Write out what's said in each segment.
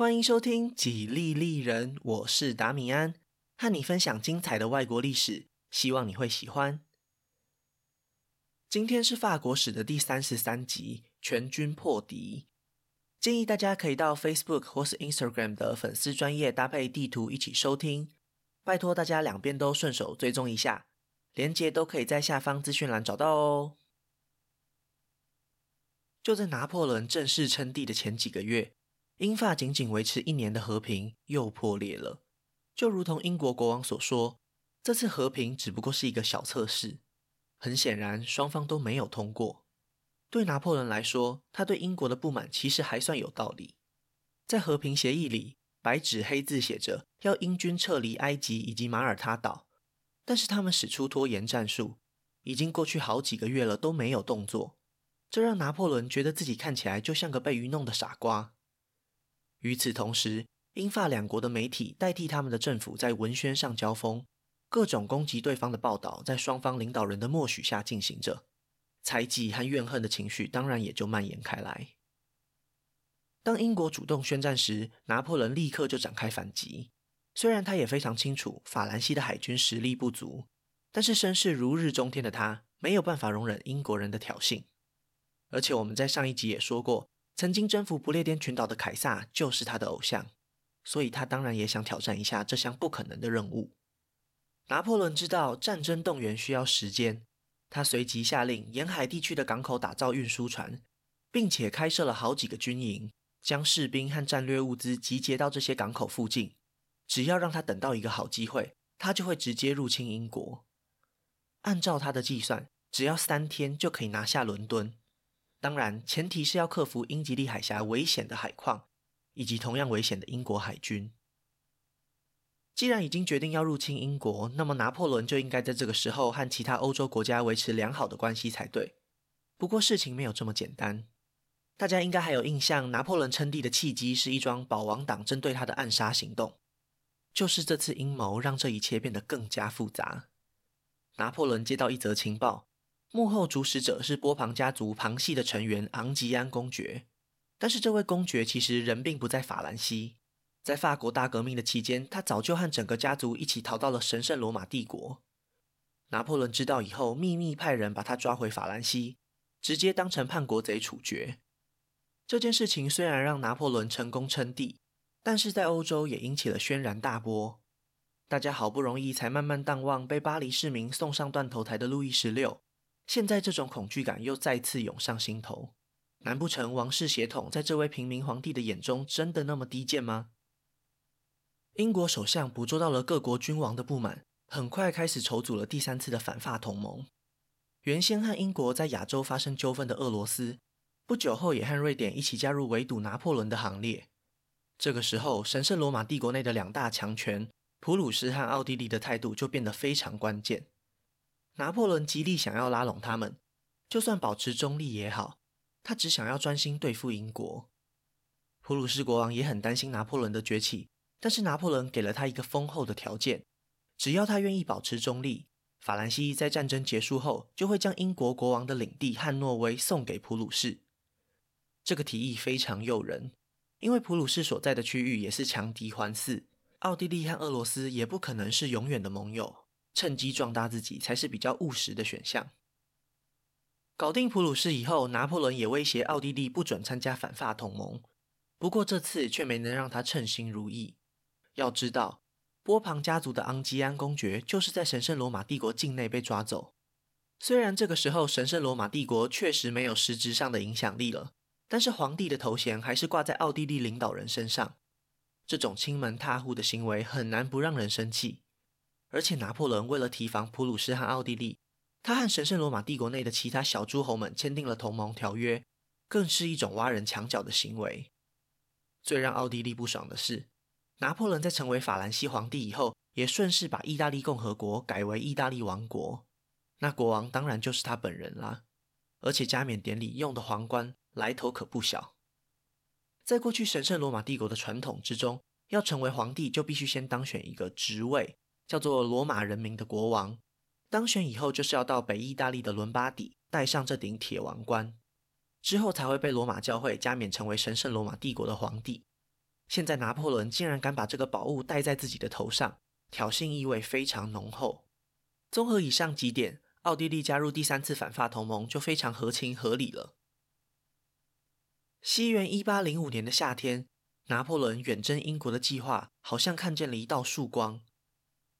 欢迎收听《几利利人》，我是达米安，和你分享精彩的外国历史，希望你会喜欢。今天是法国史的第三十三集，全军破敌。建议大家可以到 Facebook 或是 Instagram 的粉丝专页搭配地图一起收听，拜托大家两边都顺手追踪一下，连接都可以在下方资讯栏找到哦。就在拿破仑正式称帝的前几个月，英法仅仅维持一年的和平又破裂了。就如同英国国王所说，这次和平只不过是一个小测试。很显然，双方都没有通过。对拿破仑来说，他对英国的不满其实还算有道理。在和平协议里，白纸黑字写着要英军撤离埃及以及马耳他岛，但是他们使出拖延战术，已经过去好几个月了都没有动作，这让拿破仑觉得自己看起来就像个被愚弄的傻瓜。与此同时，英法两国的媒体代替他们的政府在文宣上交锋，各种攻击对方的报道在双方领导人的默许下进行着，猜忌和怨恨的情绪当然也就蔓延开来。当英国主动宣战时，拿破仑立刻就展开反击。虽然他也非常清楚法兰西的海军实力不足，但是声势如日中天的他没有办法容忍英国人的挑衅。而且我们在上一集也说过。曾经征服不列颠群岛的凯撒就是他的偶像，所以他当然也想挑战一下这项不可能的任务。拿破仑知道战争动员需要时间，他随即下令沿海地区的港口打造运输船，并且开设了好几个军营，将士兵和战略物资集结到这些港口附近。只要让他等到一个好机会，他就会直接入侵英国。按照他的计算，只要三天就可以拿下伦敦。当然，前提是要克服英吉利海峡危险的海况，以及同样危险的英国海军。既然已经决定要入侵英国，那么拿破仑就应该在这个时候和其他欧洲国家维持良好的关系才对。不过事情没有这么简单。大家应该还有印象，拿破仑称帝的契机是一桩保王党针对他的暗杀行动。就是这次阴谋让这一切变得更加复杂。拿破仑接到一则情报。幕后主使者是波旁家族旁系的成员昂吉安公爵，但是这位公爵其实人并不在法兰西，在法国大革命的期间，他早就和整个家族一起逃到了神圣罗马帝国。拿破仑知道以后，秘密派人把他抓回法兰西，直接当成叛国贼处决。这件事情虽然让拿破仑成功称帝，但是在欧洲也引起了轩然大波。大家好不容易才慢慢淡忘被巴黎市民送上断头台的路易十六。现在这种恐惧感又再次涌上心头，难不成王室血统在这位平民皇帝的眼中真的那么低贱吗？英国首相捕捉到了各国君王的不满，很快开始筹组了第三次的反法同盟。原先和英国在亚洲发生纠纷的俄罗斯，不久后也和瑞典一起加入围堵拿破仑的行列。这个时候，神圣罗马帝国内的两大强权普鲁士和奥地利的态度就变得非常关键。拿破仑极力想要拉拢他们，就算保持中立也好，他只想要专心对付英国。普鲁士国王也很担心拿破仑的崛起，但是拿破仑给了他一个丰厚的条件：只要他愿意保持中立，法兰西在战争结束后就会将英国国王的领地汉诺威送给普鲁士。这个提议非常诱人，因为普鲁士所在的区域也是强敌环伺，奥地利和俄罗斯也不可能是永远的盟友。趁机壮大自己才是比较务实的选项。搞定普鲁士以后，拿破仑也威胁奥地利不准参加反法同盟。不过这次却没能让他称心如意。要知道，波旁家族的昂吉安公爵就是在神圣罗马帝国境内被抓走。虽然这个时候神圣罗马帝国确实没有实质上的影响力了，但是皇帝的头衔还是挂在奥地利领导人身上。这种亲门踏户的行为很难不让人生气。而且拿破仑为了提防普鲁士和奥地利，他和神圣罗马帝国内的其他小诸侯们签订了同盟条约，更是一种挖人墙角的行为。最让奥地利不爽的是，拿破仑在成为法兰西皇帝以后，也顺势把意大利共和国改为意大利王国，那国王当然就是他本人啦。而且加冕典礼用的皇冠来头可不小。在过去神圣罗马帝国的传统之中，要成为皇帝就必须先当选一个职位。叫做罗马人民的国王，当选以后就是要到北意大利的伦巴底戴上这顶铁王冠，之后才会被罗马教会加冕成为神圣罗马帝国的皇帝。现在拿破仑竟然敢把这个宝物戴在自己的头上，挑衅意味非常浓厚。综合以上几点，奥地利加入第三次反法同盟就非常合情合理了。西元一八零五年的夏天，拿破仑远征英国的计划好像看见了一道曙光。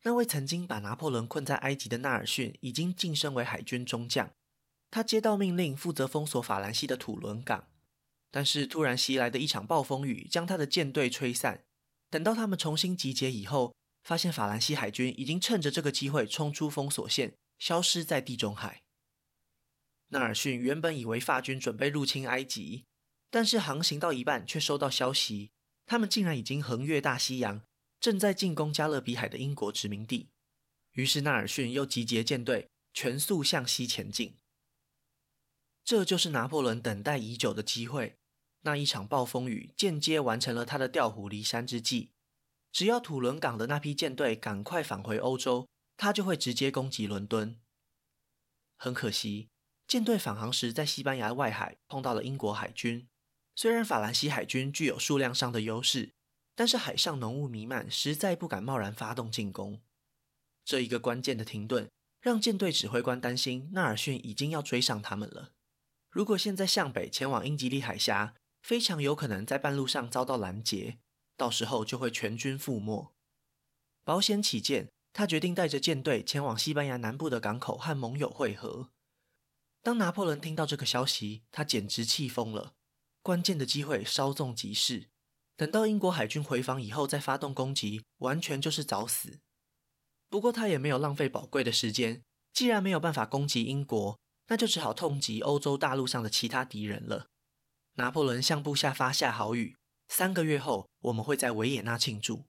那位曾经把拿破仑困在埃及的纳尔逊已经晋升为海军中将，他接到命令负责封锁法兰西的土伦港。但是突然袭来的一场暴风雨将他的舰队吹散。等到他们重新集结以后，发现法兰西海军已经趁着这个机会冲出封锁线，消失在地中海。纳尔逊原本以为法军准备入侵埃及，但是航行到一半却收到消息，他们竟然已经横越大西洋。正在进攻加勒比海的英国殖民地，于是纳尔逊又集结舰队，全速向西前进。这就是拿破仑等待已久的机会。那一场暴风雨间接完成了他的调虎离山之计。只要土伦港的那批舰队赶快返回欧洲，他就会直接攻击伦敦。很可惜，舰队返航时在西班牙外海碰到了英国海军。虽然法兰西海军具有数量上的优势。但是海上浓雾弥漫，实在不敢贸然发动进攻。这一个关键的停顿，让舰队指挥官担心纳尔逊已经要追上他们了。如果现在向北前往英吉利海峡，非常有可能在半路上遭到拦截，到时候就会全军覆没。保险起见，他决定带着舰队前往西班牙南部的港口和盟友会合。当拿破仑听到这个消息，他简直气疯了。关键的机会稍纵即逝。等到英国海军回防以后再发动攻击，完全就是找死。不过他也没有浪费宝贵的时间，既然没有办法攻击英国，那就只好痛击欧洲大陆上的其他敌人了。拿破仑向部下发下豪语：三个月后，我们会在维也纳庆祝。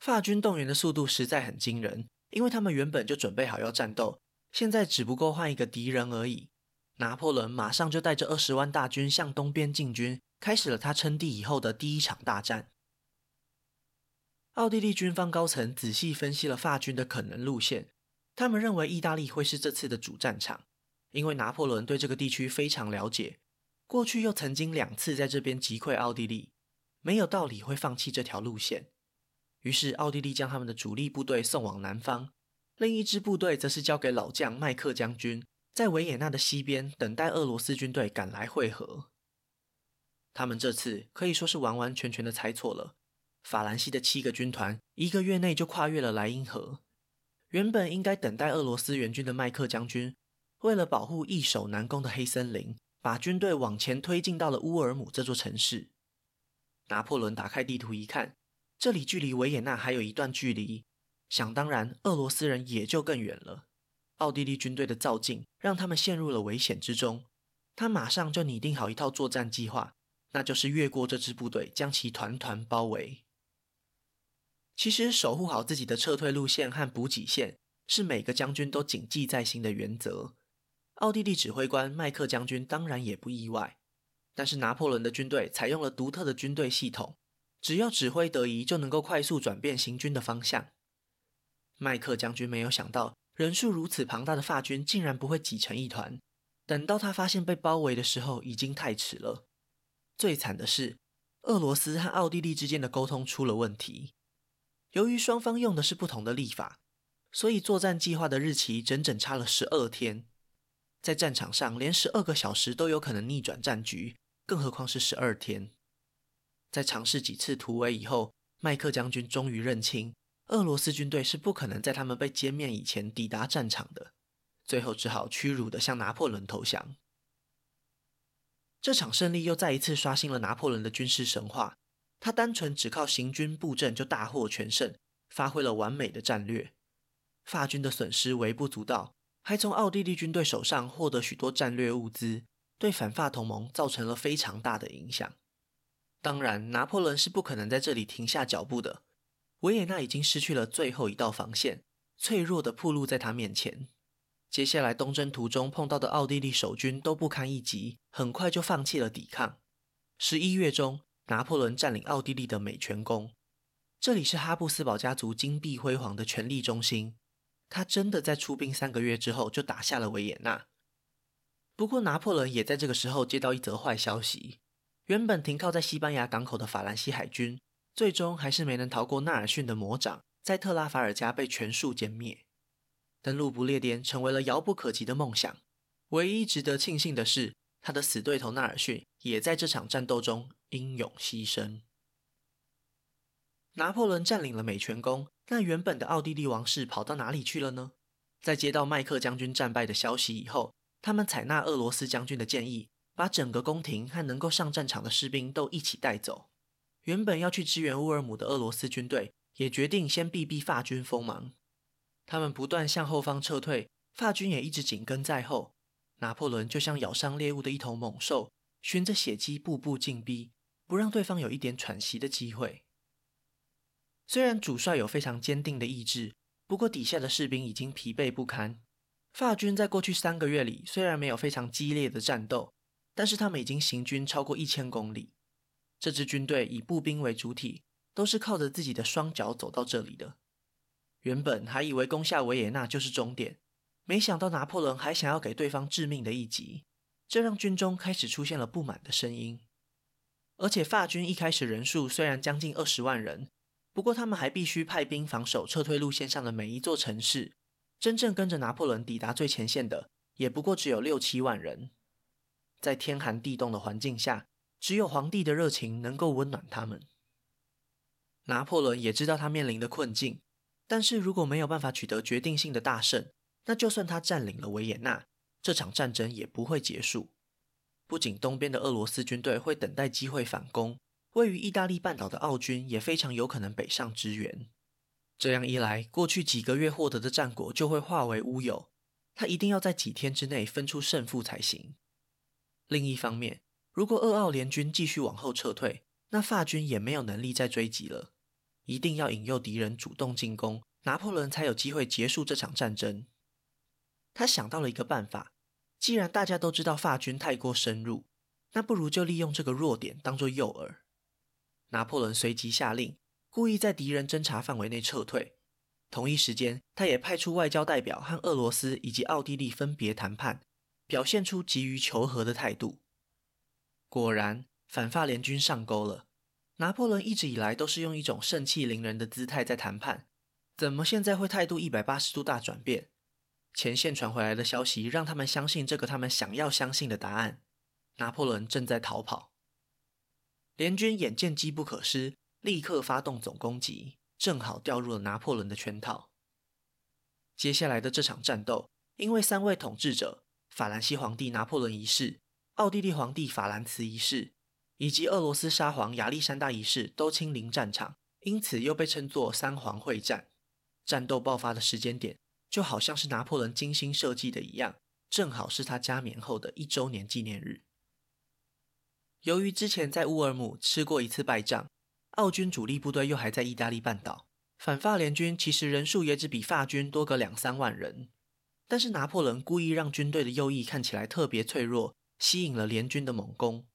法军动员的速度实在很惊人，因为他们原本就准备好要战斗，现在只不过换一个敌人而已。拿破仑马上就带着二十万大军向东边进军。开始了他称帝以后的第一场大战。奥地利军方高层仔细分析了法军的可能路线，他们认为意大利会是这次的主战场，因为拿破仑对这个地区非常了解，过去又曾经两次在这边击溃奥地利，没有道理会放弃这条路线。于是奥地利将他们的主力部队送往南方，另一支部队则是交给老将麦克将军，在维也纳的西边等待俄罗斯军队赶来会合。他们这次可以说是完完全全的猜错了。法兰西的七个军团一个月内就跨越了莱茵河。原本应该等待俄罗斯援军的麦克将军，为了保护易守难攻的黑森林，把军队往前推进到了乌尔姆这座城市。拿破仑打开地图一看，这里距离维也纳还有一段距离，想当然，俄罗斯人也就更远了。奥地利军队的造进让他们陷入了危险之中。他马上就拟定好一套作战计划。那就是越过这支部队，将其团团包围。其实，守护好自己的撤退路线和补给线，是每个将军都谨记在心的原则。奥地利指挥官麦克将军当然也不意外。但是，拿破仑的军队采用了独特的军队系统，只要指挥得宜，就能够快速转变行军的方向。麦克将军没有想到，人数如此庞大的法军竟然不会挤成一团。等到他发现被包围的时候，已经太迟了。最惨的是，俄罗斯和奥地利之间的沟通出了问题。由于双方用的是不同的历法，所以作战计划的日期整整差了十二天。在战场上，连十二个小时都有可能逆转战局，更何况是十二天。在尝试几次突围以后，麦克将军终于认清，俄罗斯军队是不可能在他们被歼灭以前抵达战场的，最后只好屈辱地向拿破仑投降。这场胜利又再一次刷新了拿破仑的军事神话。他单纯只靠行军布阵就大获全胜，发挥了完美的战略。法军的损失微不足道，还从奥地利军队手上获得许多战略物资，对反法同盟造成了非常大的影响。当然，拿破仑是不可能在这里停下脚步的。维也纳已经失去了最后一道防线，脆弱的暴露在他面前。接下来东征途中碰到的奥地利守军都不堪一击，很快就放弃了抵抗。十一月中，拿破仑占领奥地利的美泉宫，这里是哈布斯堡家族金碧辉煌的权力中心。他真的在出兵三个月之后就打下了维也纳。不过，拿破仑也在这个时候接到一则坏消息：原本停靠在西班牙港口的法兰西海军，最终还是没能逃过纳尔逊的魔掌，在特拉法尔加被全数歼灭。登陆不列颠成为了遥不可及的梦想。唯一值得庆幸的是，他的死对头纳尔逊也在这场战斗中英勇牺牲。拿破仑占领了美泉宫，那原本的奥地利王室跑到哪里去了呢？在接到麦克将军战败的消息以后，他们采纳俄罗斯将军的建议，把整个宫廷和能够上战场的士兵都一起带走。原本要去支援乌尔姆的俄罗斯军队，也决定先避避法军锋芒。他们不断向后方撤退，法军也一直紧跟在后。拿破仑就像咬伤猎物的一头猛兽，循着血迹步步进逼，不让对方有一点喘息的机会。虽然主帅有非常坚定的意志，不过底下的士兵已经疲惫不堪。法军在过去三个月里虽然没有非常激烈的战斗，但是他们已经行军超过一千公里。这支军队以步兵为主体，都是靠着自己的双脚走到这里的。原本还以为攻下维也纳就是终点。没想到拿破仑还想要给对方致命的一击，这让军中开始出现了不满的声音。而且法军一开始人数虽然将近二十万人，不过他们还必须派兵防守撤退路线上的每一座城市。真正跟着拿破仑抵达最前线的，也不过只有六七万人。在天寒地冻的环境下，只有皇帝的热情能够温暖他们。拿破仑也知道他面临的困境，但是如果没有办法取得决定性的大胜，那就算他占领了维也纳，这场战争也不会结束。不仅东边的俄罗斯军队会等待机会反攻，位于意大利半岛的奥军也非常有可能北上支援。这样一来，过去几个月获得的战果就会化为乌有。他一定要在几天之内分出胜负才行。另一方面，如果俄奥联军继续往后撤退，那法军也没有能力再追击了。一定要引诱敌人主动进攻，拿破仑才有机会结束这场战争。他想到了一个办法，既然大家都知道法军太过深入，那不如就利用这个弱点当做诱饵。拿破仑随即下令，故意在敌人侦察范围内撤退。同一时间，他也派出外交代表和俄罗斯以及奥地利分别谈判，表现出急于求和的态度。果然，反法联军上钩了。拿破仑一直以来都是用一种盛气凌人的姿态在谈判，怎么现在会态度一百八十度大转变？前线传回来的消息让他们相信这个他们想要相信的答案：拿破仑正在逃跑。联军眼见机不可失，立刻发动总攻击，正好掉入了拿破仑的圈套。接下来的这场战斗，因为三位统治者——法兰西皇帝拿破仑一世、奥地利皇帝法兰茨一世以及俄罗斯沙皇亚历山大一世都亲临战场，因此又被称作“三皇会战”。战斗爆发的时间点，就好像是拿破仑精心设计的一样，正好是他加冕后的一周年纪念日。由于之前在乌尔姆吃过一次败仗，奥军主力部队又还在意大利半岛，反法联军其实人数也只比法军多个两三万人。但是拿破仑故意让军队的右翼看起来特别脆弱，吸引了联军的猛攻。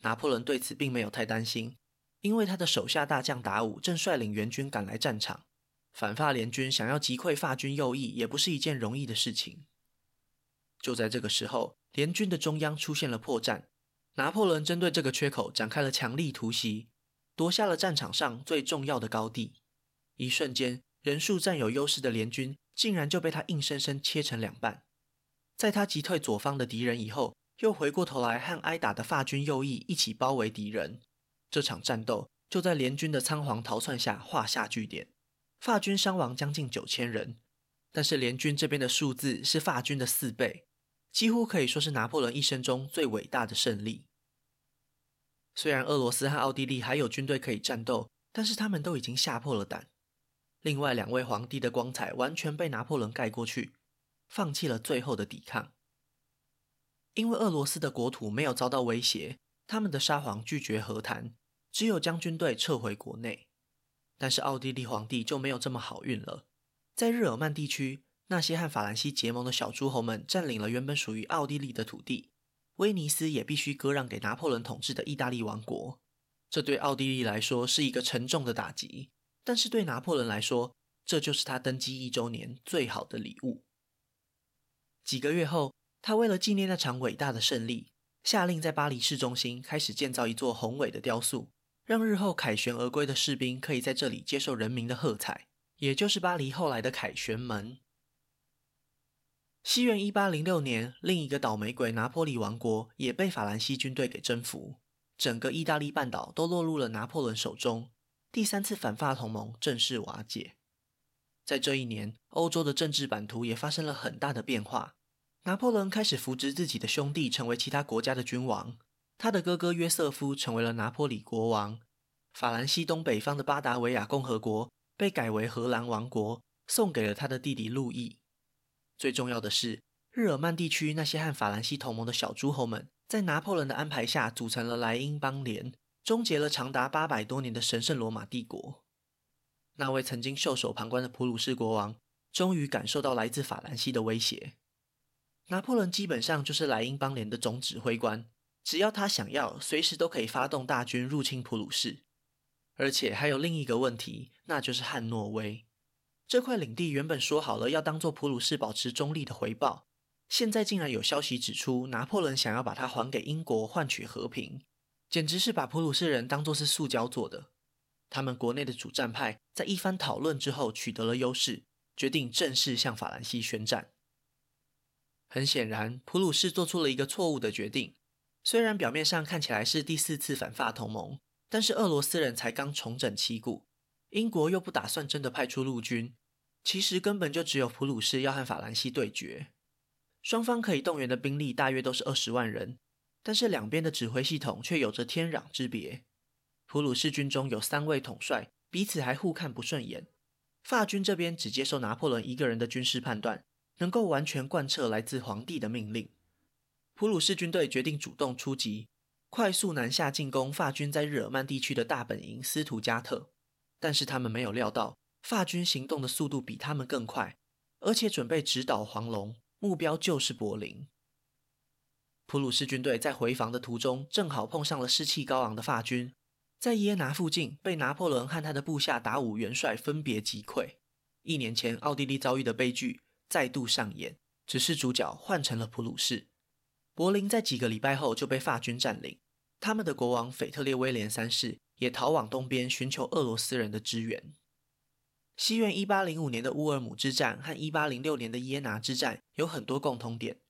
拿破仑对此并没有太担心，因为他的手下大将达武正率领援军赶来战场。反法联军想要击溃法军右翼，也不是一件容易的事情。就在这个时候，联军的中央出现了破绽。拿破仑针对这个缺口展开了强力突袭，夺下了战场上最重要的高地。一瞬间，人数占有优势的联军竟然就被他硬生生切成两半。在他击退左方的敌人以后，又回过头来和挨打的法军右翼一起包围敌人。这场战斗就在联军的仓皇逃窜下画下句点。法军伤亡将近九千人，但是联军这边的数字是法军的四倍，几乎可以说是拿破仑一生中最伟大的胜利。虽然俄罗斯和奥地利还有军队可以战斗，但是他们都已经吓破了胆。另外两位皇帝的光彩完全被拿破仑盖过去，放弃了最后的抵抗。因为俄罗斯的国土没有遭到威胁，他们的沙皇拒绝和谈，只有将军队撤回国内。但是奥地利皇帝就没有这么好运了，在日耳曼地区，那些和法兰西结盟的小诸侯们占领了原本属于奥地利的土地，威尼斯也必须割让给拿破仑统治的意大利王国。这对奥地利来说是一个沉重的打击，但是对拿破仑来说，这就是他登基一周年最好的礼物。几个月后，他为了纪念那场伟大的胜利，下令在巴黎市中心开始建造一座宏伟的雕塑，让日后凯旋而归的士兵可以在这里接受人民的喝彩，也就是巴黎后来的凯旋门。西元一八零六年，另一个倒霉鬼拿破里王国也被法兰西军队给征服，整个意大利半岛都落入了拿破仑手中，第三次反法同盟正式瓦解。在这一年，欧洲的政治版图也发生了很大的变化。拿破仑开始扶植自己的兄弟成为其他国家的君王，他的哥哥约瑟夫成为了拿破里国王。法兰西东北方的巴达维亚共和国被改为荷兰王国，送给了他的弟弟路易。最重要的是，日耳曼地区那些和法兰西同盟的小诸侯们，在拿破仑的安排下，组成了莱茵邦联，终结了长达八百多年的神圣罗马帝国。那位曾经袖手旁观的普鲁士国王，终于感受到来自法兰西的威胁。拿破仑基本上就是莱茵邦联的总指挥官，只要他想要，随时都可以发动大军入侵普鲁士。而且还有另一个问题，那就是汉诺威这块领地原本说好了要当做普鲁士保持中立的回报，现在竟然有消息指出，拿破仑想要把它还给英国换取和平，简直是把普鲁士人当作是塑胶做的。他们国内的主战派在一番讨论之后取得了优势，决定正式向法兰西宣战。很显然，普鲁士做出了一个错误的决定。虽然表面上看起来是第四次反法同盟，但是俄罗斯人才刚重整旗鼓，英国又不打算真的派出陆军，其实根本就只有普鲁士要和法兰西对决。双方可以动员的兵力大约都是二十万人，但是两边的指挥系统却有着天壤之别。普鲁士军中有三位统帅，彼此还互看不顺眼。法军这边只接受拿破仑一个人的军事判断，能够完全贯彻来自皇帝的命令。普鲁士军队决定主动出击，快速南下进攻法军在日耳曼地区的大本营斯图加特。但是他们没有料到，法军行动的速度比他们更快，而且准备直捣黄龙，目标就是柏林。普鲁士军队在回防的途中，正好碰上了士气高昂的法军。在耶拿附近，被拿破仑和他的部下达武元帅分别击溃。一年前奥地利遭遇的悲剧再度上演，只是主角换成了普鲁士。柏林在几个礼拜后就被法军占领，他们的国王腓特烈威廉三世也逃往东边寻求俄罗斯人的支援。西元一八零五年的乌尔姆之战和一八零六年的耶拿之战有很多共通点，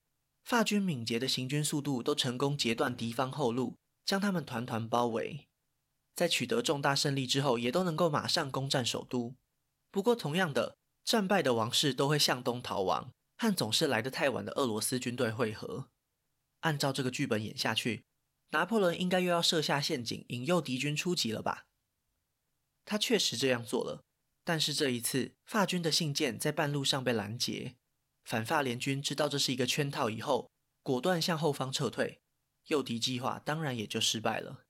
法军敏捷的行军速度都成功截断敌方后路，将他们团团包围。在取得重大胜利之后，也都能够马上攻占首都。不过，同样的，战败的王室都会向东逃亡，和总是来得太晚的俄罗斯军队会合。按照这个剧本演下去，拿破仑应该又要设下陷阱，引诱敌军出击了吧？他确实这样做了，但是这一次，法军的信件在半路上被拦截。反法联军知道这是一个圈套以后，果断向后方撤退，诱敌计划当然也就失败了。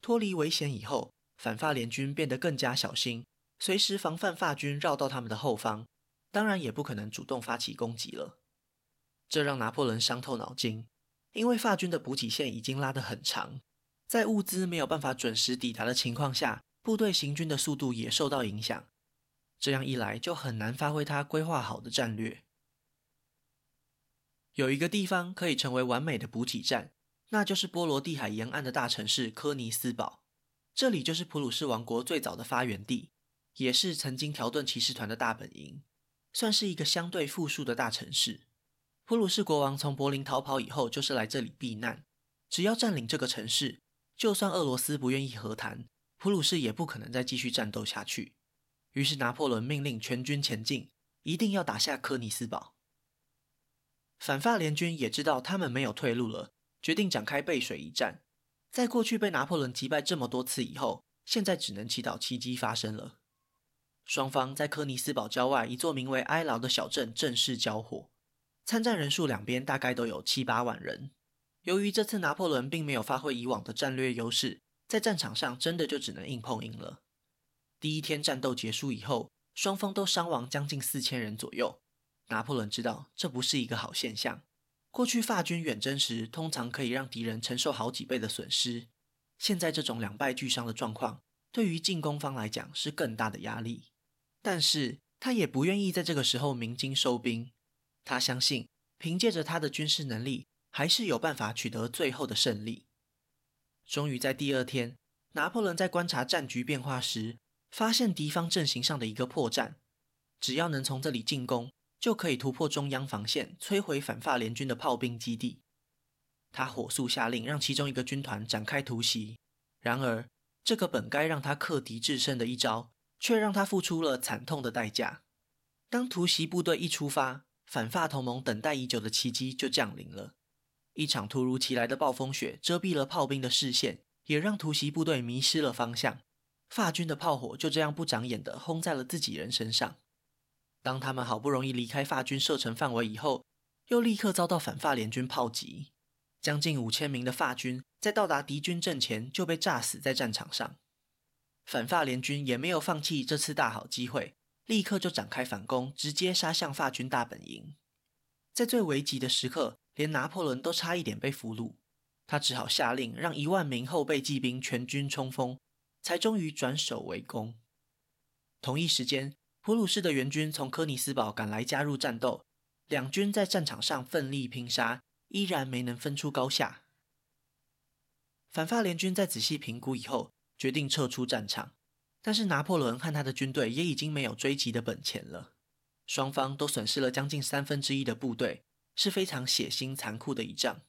脱离危险以后，反法联军变得更加小心，随时防范法军绕到他们的后方，当然也不可能主动发起攻击了。这让拿破仑伤透脑筋，因为法军的补给线已经拉得很长，在物资没有办法准时抵达的情况下，部队行军的速度也受到影响。这样一来，就很难发挥他规划好的战略。有一个地方可以成为完美的补给站。那就是波罗的海沿岸的大城市科尼斯堡，这里就是普鲁士王国最早的发源地，也是曾经条顿骑士团的大本营，算是一个相对富庶的大城市。普鲁士国王从柏林逃跑以后，就是来这里避难。只要占领这个城市，就算俄罗斯不愿意和谈，普鲁士也不可能再继续战斗下去。于是拿破仑命令全军前进，一定要打下科尼斯堡。反法联军也知道他们没有退路了。决定展开背水一战，在过去被拿破仑击败这么多次以后，现在只能祈祷奇迹发生了。双方在科尼斯堡郊外一座名为埃劳的小镇正式交火，参战人数两边大概都有七八万人。由于这次拿破仑并没有发挥以往的战略优势，在战场上真的就只能硬碰硬了。第一天战斗结束以后，双方都伤亡将近四千人左右。拿破仑知道这不是一个好现象。过去法军远征时，通常可以让敌人承受好几倍的损失。现在这种两败俱伤的状况，对于进攻方来讲是更大的压力。但是他也不愿意在这个时候鸣金收兵。他相信，凭借着他的军事能力还是有办法取得最后的胜利。终于在第二天，拿破仑在观察战局变化时，发现敌方阵型上的一个破绽。只要能从这里进攻，就可以突破中央防线，摧毁反法联军的炮兵基地。他火速下令，让其中一个军团展开突袭。然而，这个本该让他克敌制胜的一招，却让他付出了惨痛的代价。当突袭部队一出发，反法同盟等待已久的奇迹就降临了。一场突如其来的暴风雪遮蔽了炮兵的视线，也让突袭部队迷失了方向。法军的炮火就这样不长眼地轰在了自己人身上。当他们好不容易离开法军射程范围以后，又立刻遭到反法联军炮击。将近五千名的法军在到达敌军阵前就被炸死在战场上。反法联军也没有放弃这次大好机会，立刻就展开反攻，直接杀向法军大本营。在最危急的时刻，连拿破仑都差一点被俘虏，他只好下令让一万名后备骑兵全军冲锋，才终于转守为攻。同一时间，普鲁士的援军从柯尼斯堡赶来加入战斗，两军在战场上奋力拼杀，依然没能分出高下。反法联军在仔细评估以后，决定撤出战场，但是拿破仑和他的军队也已经没有追击的本钱了，双方都损失了将近三分之一的部队。是非常血腥残酷的一仗，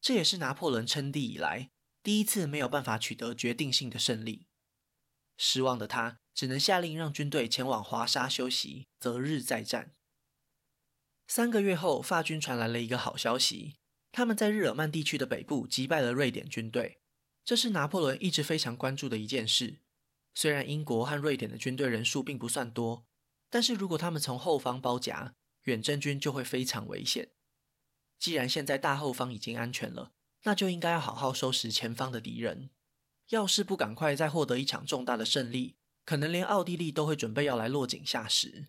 这也是拿破仑称帝以来第一次没有办法取得决定性的胜利。失望的他只能下令让军队前往华沙休息，择日再战。三个月后，法军传来了一个好消息，他们在日耳曼地区的北部击败了瑞典军队。这是拿破仑一直非常关注的一件事。虽然英国和瑞典的军队人数并不算多，但是如果他们从后方包夹，远征军就会非常危险。既然现在大后方已经安全了，那就应该要好好收拾前方的敌人。要是不赶快再获得一场重大的胜利，可能连奥地利都会准备要来落井下石。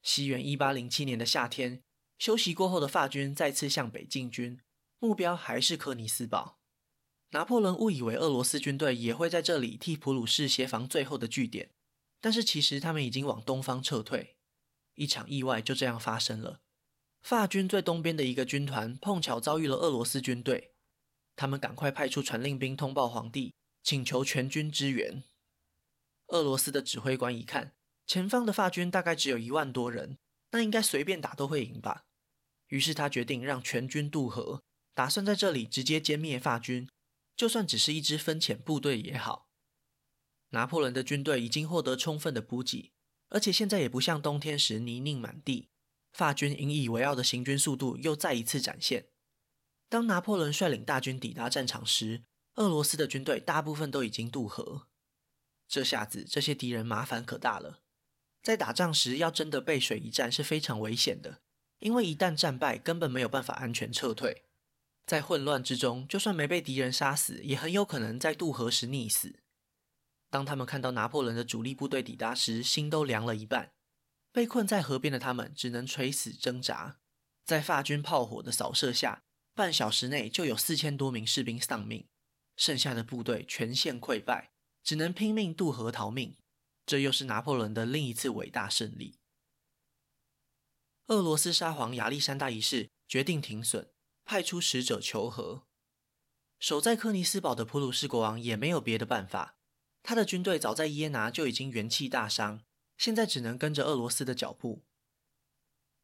西元一八零七年的夏天，休息过后的法军再次向北进军，目标还是柯尼斯堡。拿破仑误以为俄罗斯军队也会在这里替普鲁士协防最后的据点，但是其实他们已经往东方撤退。一场意外就这样发生了。法军最东边的一个军团碰巧遭遇了俄罗斯军队，他们赶快派出传令兵通报皇帝，请求全军支援。俄罗斯的指挥官一看，前方的法军大概只有一万多人，那应该随便打都会赢吧。于是他决定让全军渡河，打算在这里直接歼灭法军，就算只是一支分遣部队也好。拿破仑的军队已经获得充分的补给，而且现在也不像冬天时泥泞满地。法军引以为傲的行军速度又再一次展现。当拿破仑率领大军抵达战场时，俄罗斯的军队大部分都已经渡河。这下子，这些敌人麻烦可大了。在打仗时，要真的背水一战是非常危险的，因为一旦战败，根本没有办法安全撤退。在混乱之中，就算没被敌人杀死，也很有可能在渡河时溺死。当他们看到拿破仑的主力部队抵达时，心都凉了一半。被困在河边的他们只能垂死挣扎，在法军炮火的扫射下，半小时内就有四千多名士兵丧命，剩下的部队全线溃败，只能拼命渡河逃命。这又是拿破仑的另一次伟大胜利。俄罗斯沙皇亚历山大一世决定停损，派出使者求和。守在柯尼斯堡的普鲁士国王也没有别的办法，他的军队早在耶拿就已经元气大伤。现在只能跟着俄罗斯的脚步。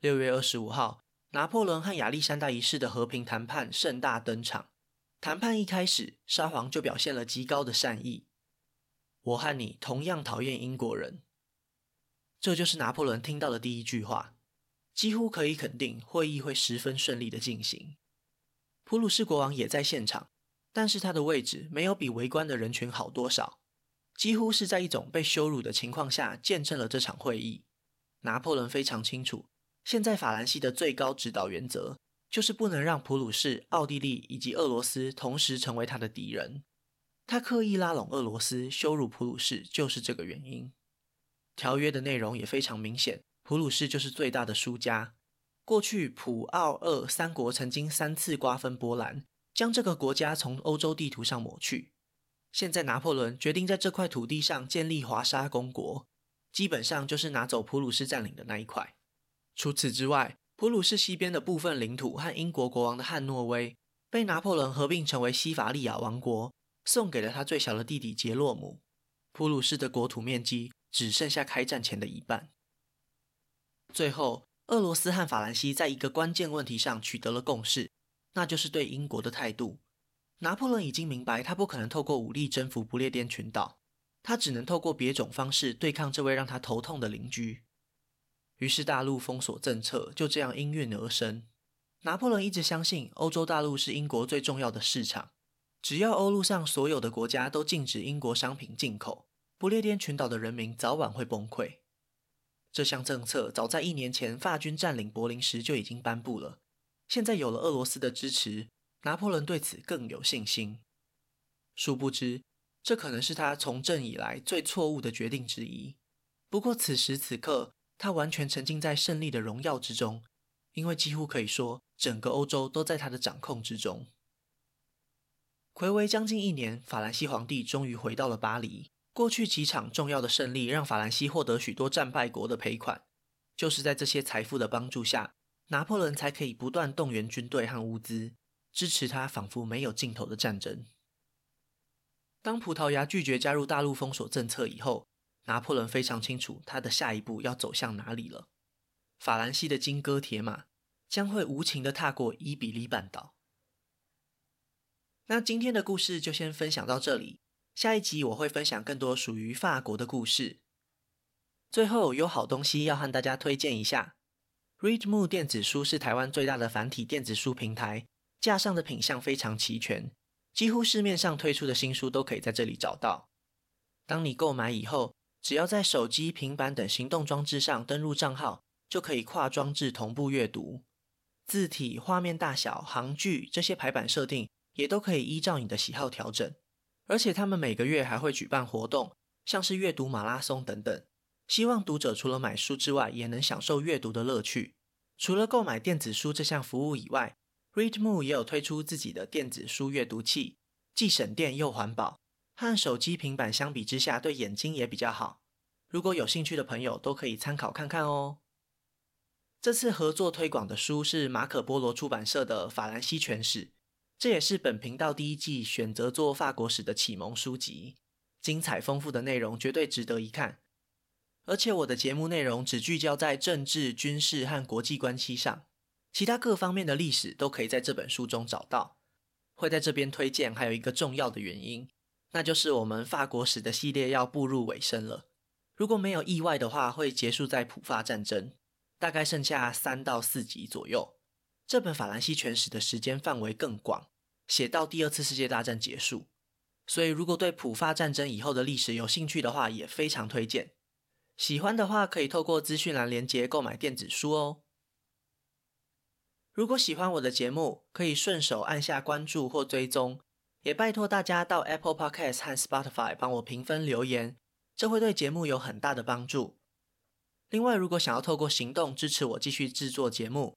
六月二十五号，拿破仑和亚历山大一世的和平谈判盛大登场。谈判一开始，沙皇就表现了极高的善意。我和你同样讨厌英国人。这就是拿破仑听到的第一句话，几乎可以肯定会议会十分顺利的进行。普鲁士国王也在现场，但是他的位置没有比围观的人群好多少。几乎是在一种被羞辱的情况下见证了这场会议。拿破仑非常清楚，现在法兰西的最高指导原则就是不能让普鲁士、奥地利以及俄罗斯同时成为他的敌人。他刻意拉拢俄罗斯，羞辱普鲁士，就是这个原因。条约的内容也非常明显，普鲁士就是最大的输家。过去普、奥、俄三国曾经三次瓜分波兰，将这个国家从欧洲地图上抹去。现在拿破仑决定在这块土地上建立华沙公国，基本上就是拿走普鲁士占领的那一块。除此之外，普鲁士西边的部分领土和英国国王的汉诺威被拿破仑合并成为西法利亚王国，送给了他最小的弟弟杰洛姆。普鲁士的国土面积只剩下开战前的一半。最后，俄罗斯和法兰西在一个关键问题上取得了共识，那就是对英国的态度。拿破仑已经明白，他不可能透过武力征服不列颠群岛，他只能透过别种方式对抗这位让他头痛的邻居。于是，大陆封锁政策就这样应运而生。拿破仑一直相信，欧洲大陆是英国最重要的市场。只要欧陆上所有的国家都禁止英国商品进口，不列颠群岛的人民早晚会崩溃。这项政策早在一年前法军占领柏林时就已经颁布了。现在有了俄罗斯的支持，拿破仑对此更有信心。殊不知，这可能是他从政以来最错误的决定之一。不过，此时此刻，他完全沉浸在胜利的荣耀之中，因为几乎可以说，整个欧洲都在他的掌控之中。睽违将近一年，法兰西皇帝终于回到了巴黎。过去几场重要的胜利让法兰西获得许多战败国的赔款，就是在这些财富的帮助下，拿破仑才可以不断动员军队和物资，支持他仿佛没有尽头的战争。当葡萄牙拒绝加入大陆封锁政策以后，拿破仑非常清楚他的下一步要走向哪里了。法兰西的金戈铁马将会无情地踏过伊比利半岛。那今天的故事就先分享到这里，下一集我会分享更多属于法国的故事。最后有好东西要和大家推荐一下，Readmoo 电子书是台湾最大的繁体电子书平台，架上的品相非常齐全，几乎市面上推出的新书都可以在这里找到。当你购买以后，只要在手机、平板等行动装置上登录账号，就可以跨装置同步阅读，字体、画面大小、行距这些排版设定。也都可以依照你的喜好调整，而且他们每个月还会举办活动，像是阅读马拉松等等，希望读者除了买书之外，也能享受阅读的乐趣。除了购买电子书这项服务以外，Readmoo 也有推出自己的电子书阅读器，既省电又环保，和手机、平板相比之下，对眼睛也比较好。如果有兴趣的朋友，都可以参考看看哦。这次合作推广的书是马可波罗出版社的《法兰西全史》。这也是本频道第一季选择做法国史的启蒙书籍，精彩丰富的内容绝对值得一看。而且我的节目内容只聚焦在政治、军事和国际关系上，其他各方面的历史都可以在这本书中找到。会在这边推荐还有一个重要的原因，那就是我们法国史的系列要步入尾声了。如果没有意外的话，会结束在普法战争，大概剩下三到四集左右。这本法兰西全史的时间范围更广，写到第二次世界大战结束。所以，如果对普法战争以后的历史有兴趣的话，也非常推荐。喜欢的话，可以透过资讯栏连接购买电子书哦。如果喜欢我的节目，可以顺手按下关注或追踪，也拜托大家到 Apple Podcast 和 Spotify 帮我评分留言，这会对节目有很大的帮助。另外，如果想要透过行动支持我继续制作节目，